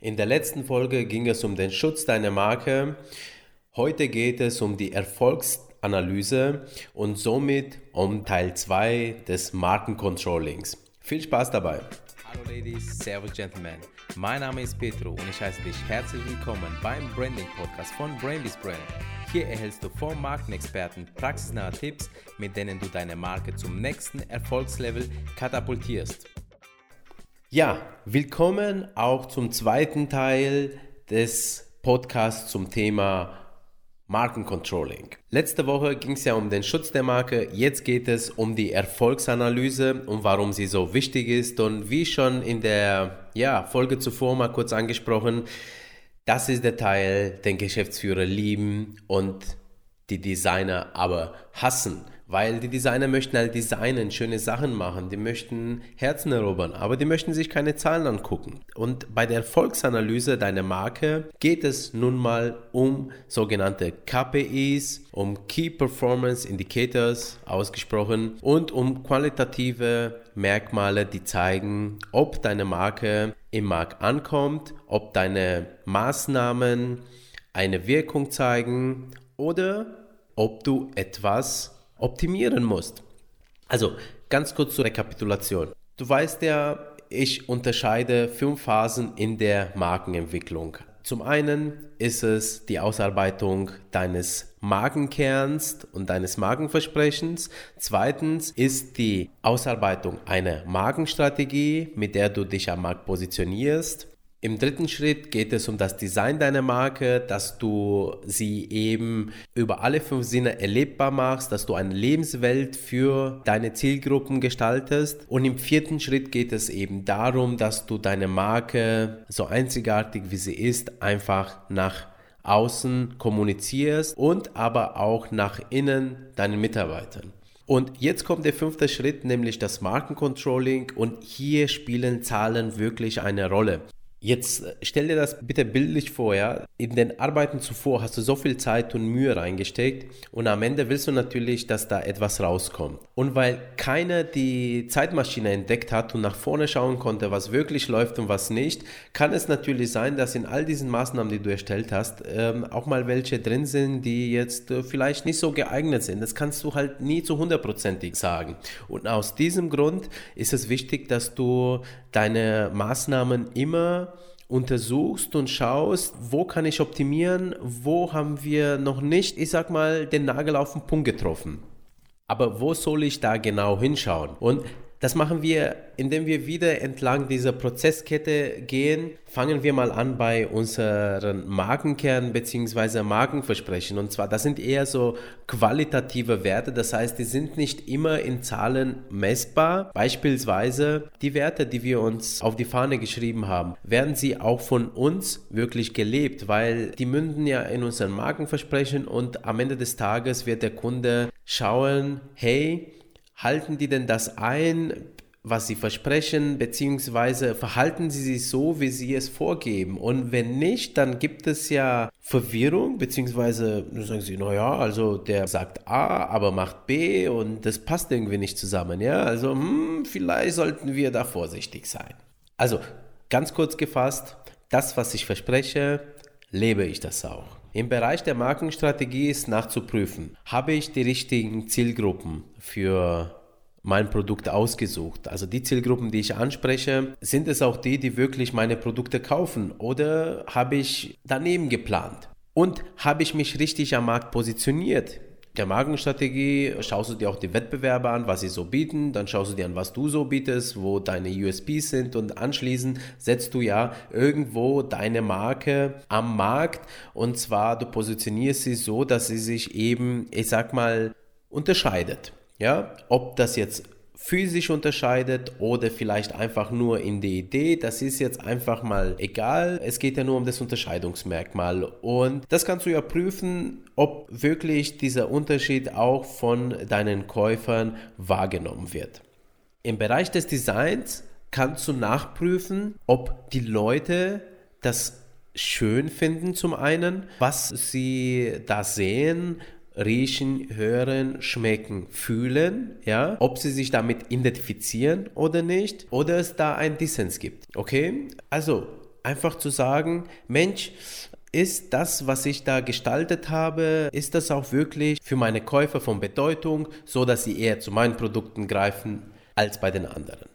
In der letzten Folge ging es um den Schutz deiner Marke. Heute geht es um die Erfolgsanalyse und somit um Teil 2 des Markencontrollings. Viel Spaß dabei. Hallo Ladies, Servus Gentlemen. Mein Name ist Petro und ich heiße dich herzlich willkommen beim Branding Podcast von Brainless Brand. Hier erhältst du vom Markenexperten praxisnahe Tipps, mit denen du deine Marke zum nächsten Erfolgslevel katapultierst. Ja, willkommen auch zum zweiten Teil des Podcasts zum Thema Markencontrolling. Letzte Woche ging es ja um den Schutz der Marke, jetzt geht es um die Erfolgsanalyse und warum sie so wichtig ist. Und wie schon in der ja, Folge zuvor mal kurz angesprochen, das ist der Teil, den Geschäftsführer lieben und die Designer aber hassen. Weil die Designer möchten halt designen, schöne Sachen machen, die möchten Herzen erobern, aber die möchten sich keine Zahlen angucken. Und bei der Erfolgsanalyse deiner Marke geht es nun mal um sogenannte KPIs, um Key Performance Indicators ausgesprochen und um qualitative Merkmale, die zeigen, ob deine Marke im Markt ankommt, ob deine Maßnahmen eine Wirkung zeigen oder ob du etwas optimieren musst. Also ganz kurz zur Rekapitulation. Du weißt ja, ich unterscheide fünf Phasen in der Markenentwicklung. Zum einen ist es die Ausarbeitung deines Markenkerns und deines Markenversprechens. Zweitens ist die Ausarbeitung einer Markenstrategie, mit der du dich am Markt positionierst. Im dritten Schritt geht es um das Design deiner Marke, dass du sie eben über alle fünf Sinne erlebbar machst, dass du eine Lebenswelt für deine Zielgruppen gestaltest. Und im vierten Schritt geht es eben darum, dass du deine Marke, so einzigartig wie sie ist, einfach nach außen kommunizierst und aber auch nach innen deinen Mitarbeitern. Und jetzt kommt der fünfte Schritt, nämlich das Markencontrolling. Und hier spielen Zahlen wirklich eine Rolle. Jetzt äh, stell dir das bitte bildlich vor, ja. In den Arbeiten zuvor hast du so viel Zeit und Mühe reingesteckt und am Ende willst du natürlich, dass da etwas rauskommt. Und weil keiner die Zeitmaschine entdeckt hat und nach vorne schauen konnte, was wirklich läuft und was nicht, kann es natürlich sein, dass in all diesen Maßnahmen, die du erstellt hast, ähm, auch mal welche drin sind, die jetzt äh, vielleicht nicht so geeignet sind. Das kannst du halt nie zu hundertprozentig sagen. Und aus diesem Grund ist es wichtig, dass du deine Maßnahmen immer untersuchst und schaust, wo kann ich optimieren, wo haben wir noch nicht, ich sag mal, den Nagel auf den Punkt getroffen. Aber wo soll ich da genau hinschauen? Und das machen wir, indem wir wieder entlang dieser Prozesskette gehen. Fangen wir mal an bei unseren Markenkern bzw. Markenversprechen. Und zwar, das sind eher so qualitative Werte. Das heißt, die sind nicht immer in Zahlen messbar. Beispielsweise die Werte, die wir uns auf die Fahne geschrieben haben, werden sie auch von uns wirklich gelebt, weil die münden ja in unseren Markenversprechen und am Ende des Tages wird der Kunde schauen, hey, halten die denn das ein, was sie versprechen, beziehungsweise verhalten sie sich so, wie sie es vorgeben? Und wenn nicht, dann gibt es ja Verwirrung, beziehungsweise sagen sie, naja, also der sagt A, aber macht B und das passt irgendwie nicht zusammen, ja? Also, hm, vielleicht sollten wir da vorsichtig sein. Also, ganz kurz gefasst, das, was ich verspreche, lebe ich das auch. Im Bereich der Markenstrategie ist nachzuprüfen, habe ich die richtigen Zielgruppen für mein Produkt ausgesucht. Also die Zielgruppen, die ich anspreche, sind es auch die, die wirklich meine Produkte kaufen oder habe ich daneben geplant? Und habe ich mich richtig am Markt positioniert? Der Markenstrategie schaust du dir auch die Wettbewerber an, was sie so bieten, dann schaust du dir an, was du so bietest, wo deine USPs sind und anschließend setzt du ja irgendwo deine Marke am Markt und zwar du positionierst sie so, dass sie sich eben, ich sag mal, unterscheidet. Ja, ob das jetzt physisch unterscheidet oder vielleicht einfach nur in der Idee, das ist jetzt einfach mal egal. Es geht ja nur um das Unterscheidungsmerkmal und das kannst du ja prüfen, ob wirklich dieser Unterschied auch von deinen Käufern wahrgenommen wird. Im Bereich des Designs kannst du nachprüfen, ob die Leute das schön finden zum einen, was sie da sehen, riechen, hören, schmecken, fühlen, ja, ob sie sich damit identifizieren oder nicht, oder es da einen Dissens gibt. Okay? Also, einfach zu sagen, Mensch, ist das, was ich da gestaltet habe, ist das auch wirklich für meine Käufer von Bedeutung, so dass sie eher zu meinen Produkten greifen als bei den anderen?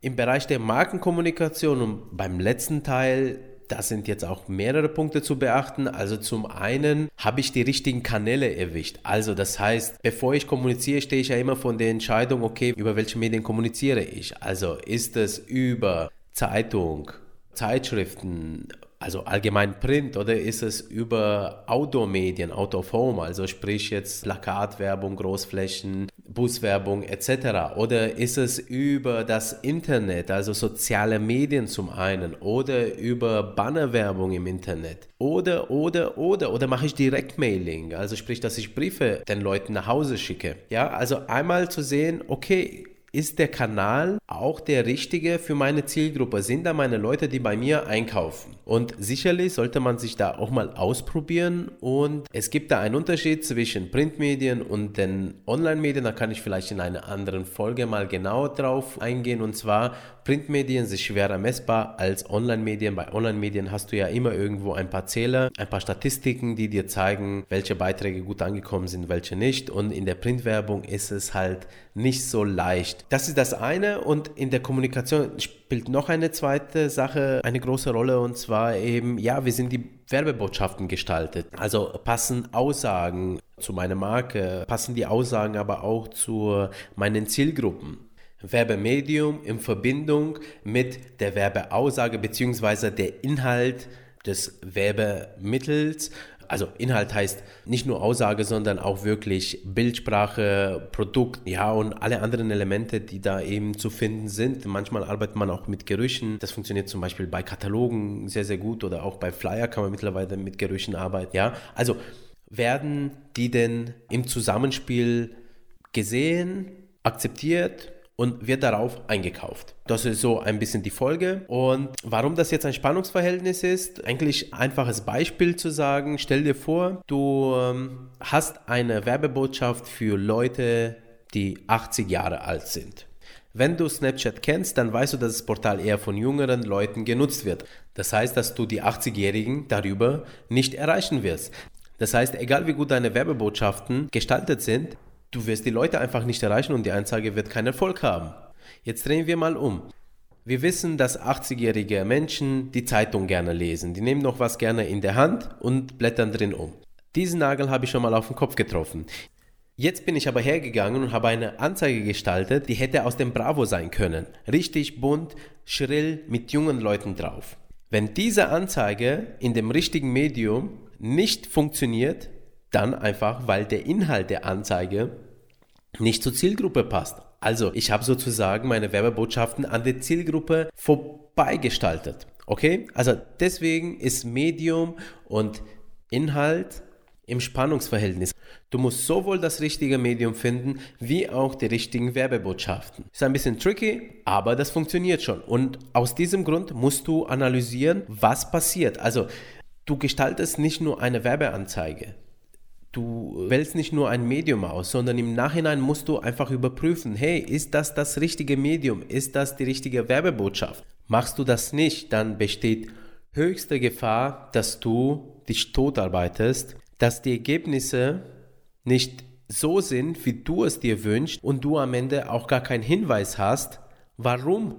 Im Bereich der Markenkommunikation und beim letzten Teil da sind jetzt auch mehrere Punkte zu beachten. Also zum einen habe ich die richtigen Kanäle erwischt. Also das heißt, bevor ich kommuniziere, stehe ich ja immer von der Entscheidung, okay, über welche Medien kommuniziere ich. Also ist es über Zeitung, Zeitschriften, also allgemein Print oder ist es über Outdoor-Medien, Out of Home, also sprich jetzt Plakatwerbung, Großflächen, Buswerbung etc. Oder ist es über das Internet, also soziale Medien zum einen oder über Bannerwerbung im Internet oder, oder, oder, oder mache ich Direktmailing, also sprich, dass ich Briefe den Leuten nach Hause schicke. Ja, also einmal zu sehen, okay, ist der Kanal auch der richtige für meine Zielgruppe? Sind da meine Leute, die bei mir einkaufen? Und sicherlich sollte man sich da auch mal ausprobieren und es gibt da einen Unterschied zwischen Printmedien und den Online-Medien. Da kann ich vielleicht in einer anderen Folge mal genau drauf eingehen und zwar Printmedien sind schwerer messbar als Online-Medien. Bei Online-Medien hast du ja immer irgendwo ein paar Zähler, ein paar Statistiken, die dir zeigen, welche Beiträge gut angekommen sind, welche nicht. Und in der Printwerbung ist es halt nicht so leicht. Das ist das eine und in der Kommunikation spielt noch eine zweite Sache eine große Rolle und zwar eben, ja, wie sind die Werbebotschaften gestaltet? Also passen Aussagen zu meiner Marke, passen die Aussagen aber auch zu meinen Zielgruppen. Werbemedium in Verbindung mit der Werbeaussage bzw. der Inhalt des Werbemittels. Also Inhalt heißt nicht nur Aussage, sondern auch wirklich Bildsprache, Produkt, ja und alle anderen Elemente, die da eben zu finden sind. Manchmal arbeitet man auch mit Gerüchen. Das funktioniert zum Beispiel bei Katalogen sehr, sehr gut oder auch bei Flyer kann man mittlerweile mit Gerüchen arbeiten. Ja, also werden die denn im Zusammenspiel gesehen, akzeptiert und wird darauf eingekauft. Das ist so ein bisschen die Folge. Und warum das jetzt ein Spannungsverhältnis ist, eigentlich einfaches Beispiel zu sagen, stell dir vor, du ähm, hast eine Werbebotschaft für Leute, die 80 Jahre alt sind. Wenn du Snapchat kennst, dann weißt du, dass das Portal eher von jüngeren Leuten genutzt wird. Das heißt, dass du die 80-Jährigen darüber nicht erreichen wirst. Das heißt, egal wie gut deine Werbebotschaften gestaltet sind, Du wirst die Leute einfach nicht erreichen und die Anzeige wird keinen Erfolg haben. Jetzt drehen wir mal um. Wir wissen, dass 80-jährige Menschen die Zeitung gerne lesen. Die nehmen noch was gerne in der Hand und blättern drin um. Diesen Nagel habe ich schon mal auf den Kopf getroffen. Jetzt bin ich aber hergegangen und habe eine Anzeige gestaltet, die hätte aus dem Bravo sein können. Richtig bunt, schrill, mit jungen Leuten drauf. Wenn diese Anzeige in dem richtigen Medium nicht funktioniert, dann einfach, weil der Inhalt der Anzeige nicht zur Zielgruppe passt. Also ich habe sozusagen meine Werbebotschaften an der Zielgruppe vorbeigestaltet. Okay? Also deswegen ist Medium und Inhalt im Spannungsverhältnis. Du musst sowohl das richtige Medium finden, wie auch die richtigen Werbebotschaften. Ist ein bisschen tricky, aber das funktioniert schon. Und aus diesem Grund musst du analysieren, was passiert. Also du gestaltest nicht nur eine Werbeanzeige. Du wählst nicht nur ein Medium aus, sondern im Nachhinein musst du einfach überprüfen, hey, ist das das richtige Medium? Ist das die richtige Werbebotschaft? Machst du das nicht, dann besteht höchste Gefahr, dass du dich totarbeitest, dass die Ergebnisse nicht so sind, wie du es dir wünschst und du am Ende auch gar keinen Hinweis hast, warum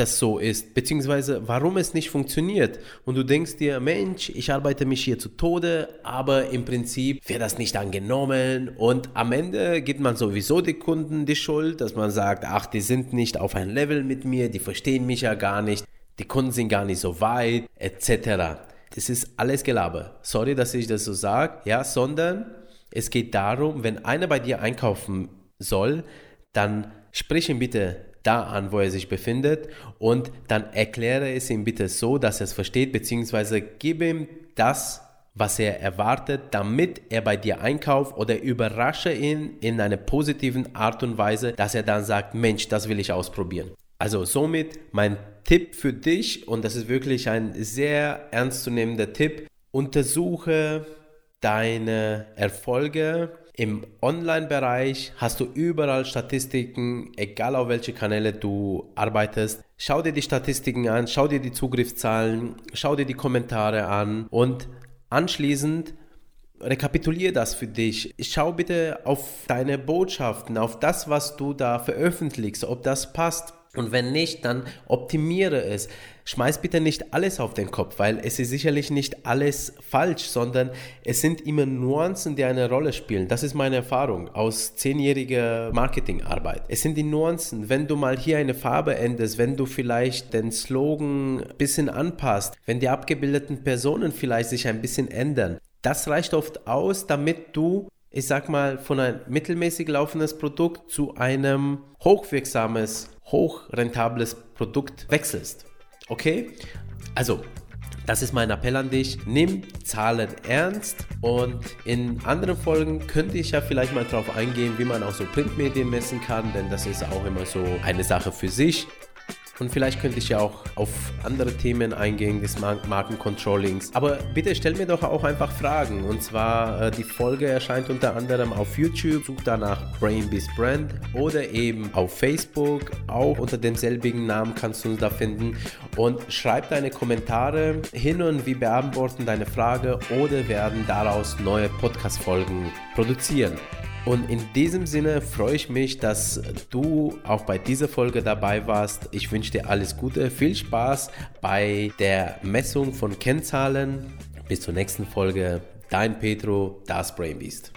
das so ist, beziehungsweise warum es nicht funktioniert. Und du denkst dir, Mensch, ich arbeite mich hier zu Tode, aber im Prinzip wird das nicht angenommen. Und am Ende gibt man sowieso die Kunden die Schuld, dass man sagt, ach, die sind nicht auf ein Level mit mir, die verstehen mich ja gar nicht, die Kunden sind gar nicht so weit, etc. Das ist alles Gelaber. Sorry, dass ich das so sage, ja, sondern es geht darum, wenn einer bei dir einkaufen soll, dann sprich ihm bitte da an, wo er sich befindet und dann erkläre es ihm bitte so, dass er es versteht, beziehungsweise gib ihm das, was er erwartet, damit er bei dir einkauft oder überrasche ihn in einer positiven Art und Weise, dass er dann sagt, Mensch, das will ich ausprobieren. Also somit mein Tipp für dich und das ist wirklich ein sehr ernstzunehmender Tipp, untersuche deine Erfolge Im Online-Bereich hast du überall Statistiken, egal auf welche Kanäle du arbeitest. Schau dir die Statistiken an, schau dir die Zugriffszahlen, schau dir die Kommentare an und anschließend rekapituliere das für dich. Schau bitte auf deine Botschaften, auf das, was du da veröffentlichst, ob das passt. Und wenn nicht, dann optimiere es. Schmeiß bitte nicht alles auf den Kopf, weil es ist sicherlich nicht alles falsch, sondern es sind immer Nuancen, die eine Rolle spielen. Das ist meine Erfahrung aus zehnjähriger Marketingarbeit. Es sind die Nuancen. Wenn du mal hier eine Farbe änderst, wenn du vielleicht den Slogan ein bisschen anpasst, wenn die abgebildeten Personen vielleicht sich ein bisschen ändern, das reicht oft aus, damit du, ich sag mal, von einem mittelmäßig laufendes Produkt zu einem hochwirksames, hochrentables Produkt wechselst. Okay? Also, das ist mein Appell an dich. Nimm Zahlen ernst und in anderen Folgen könnte ich ja vielleicht mal darauf eingehen, wie man auch so Printmedien messen kann, denn das ist auch immer so eine Sache für sich. Und vielleicht könnte ich ja auch auf andere Themen eingehen des Markencontrollings. Aber bitte stell mir doch auch einfach Fragen. Und zwar, äh, die Folge erscheint unter anderem auf YouTube. Such danach Brainbeast Brand oder eben auf Facebook. Auch unter demselbigen Namen kannst du uns da finden. Und schreib deine Kommentare hin und wir beantworten deine Frage oder werden daraus neue Podcast-Folgen produzieren. Und in diesem Sinne freue ich mich, dass du auch bei dieser Folge dabei warst. Ich wünsche dir alles Gute, viel Spaß bei der Messung von Kennzahlen. Bis zur nächsten Folge. Dein Petro, das Brainbeast.